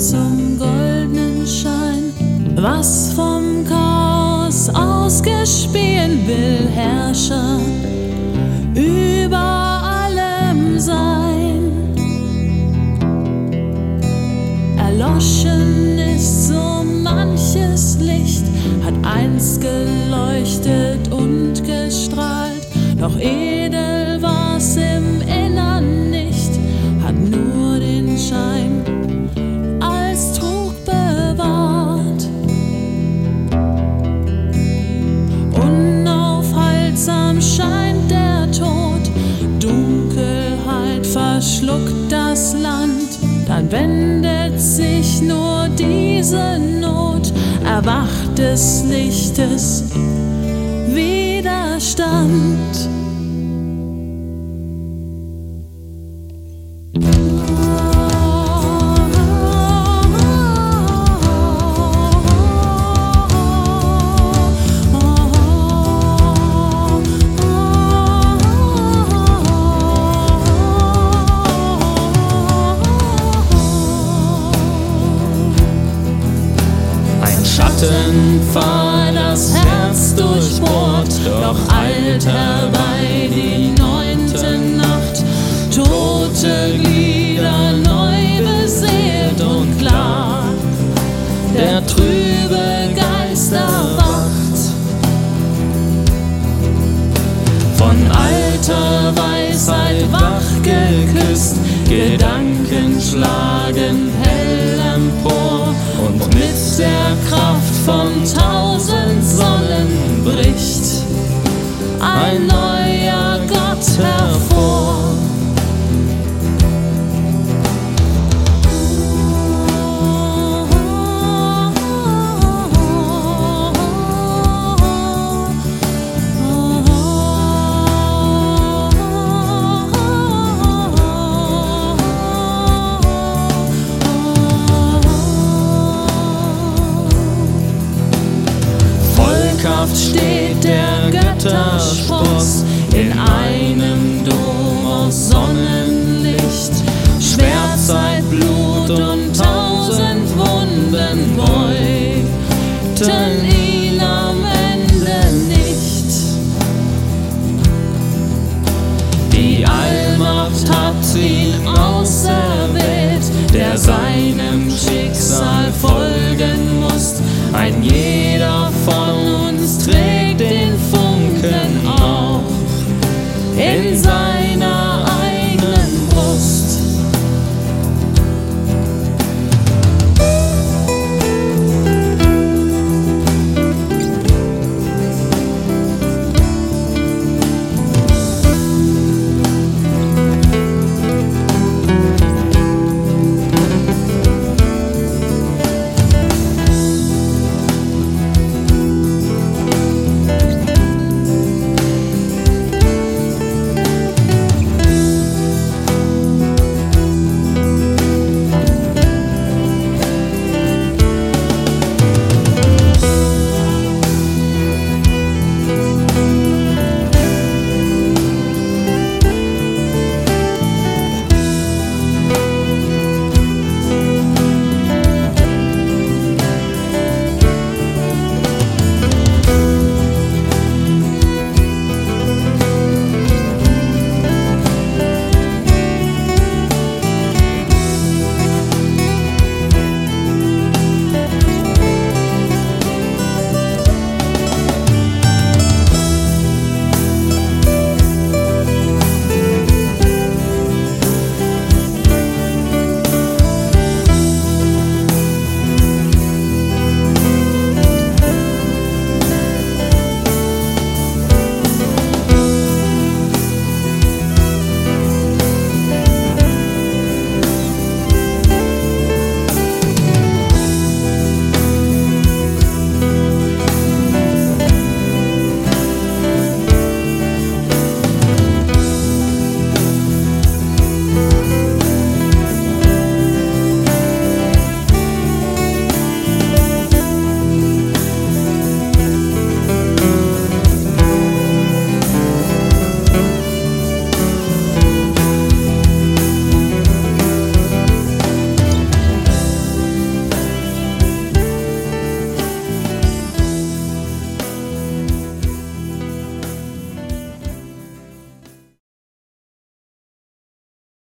zum goldenen Schein, was vom Chaos ausgespielt will, Herrscher über allem sein. Erloschen ist so manches Licht, hat einst geleuchtet und gestrahlt, doch edel dann wendet sich nur diese Not, erwacht des Lichtes Widerstand. Der trübe Geist erwacht. Von alter Weisheit wach geküsst, Gedanken schlagen hell empor und mit der Kraft von tausend Sonnen bricht ein neuer Gott hervor. Vollkraft steht der Götterspross in einem Dom aus Sonnenlicht. Schwert, Zeit, Blut und On.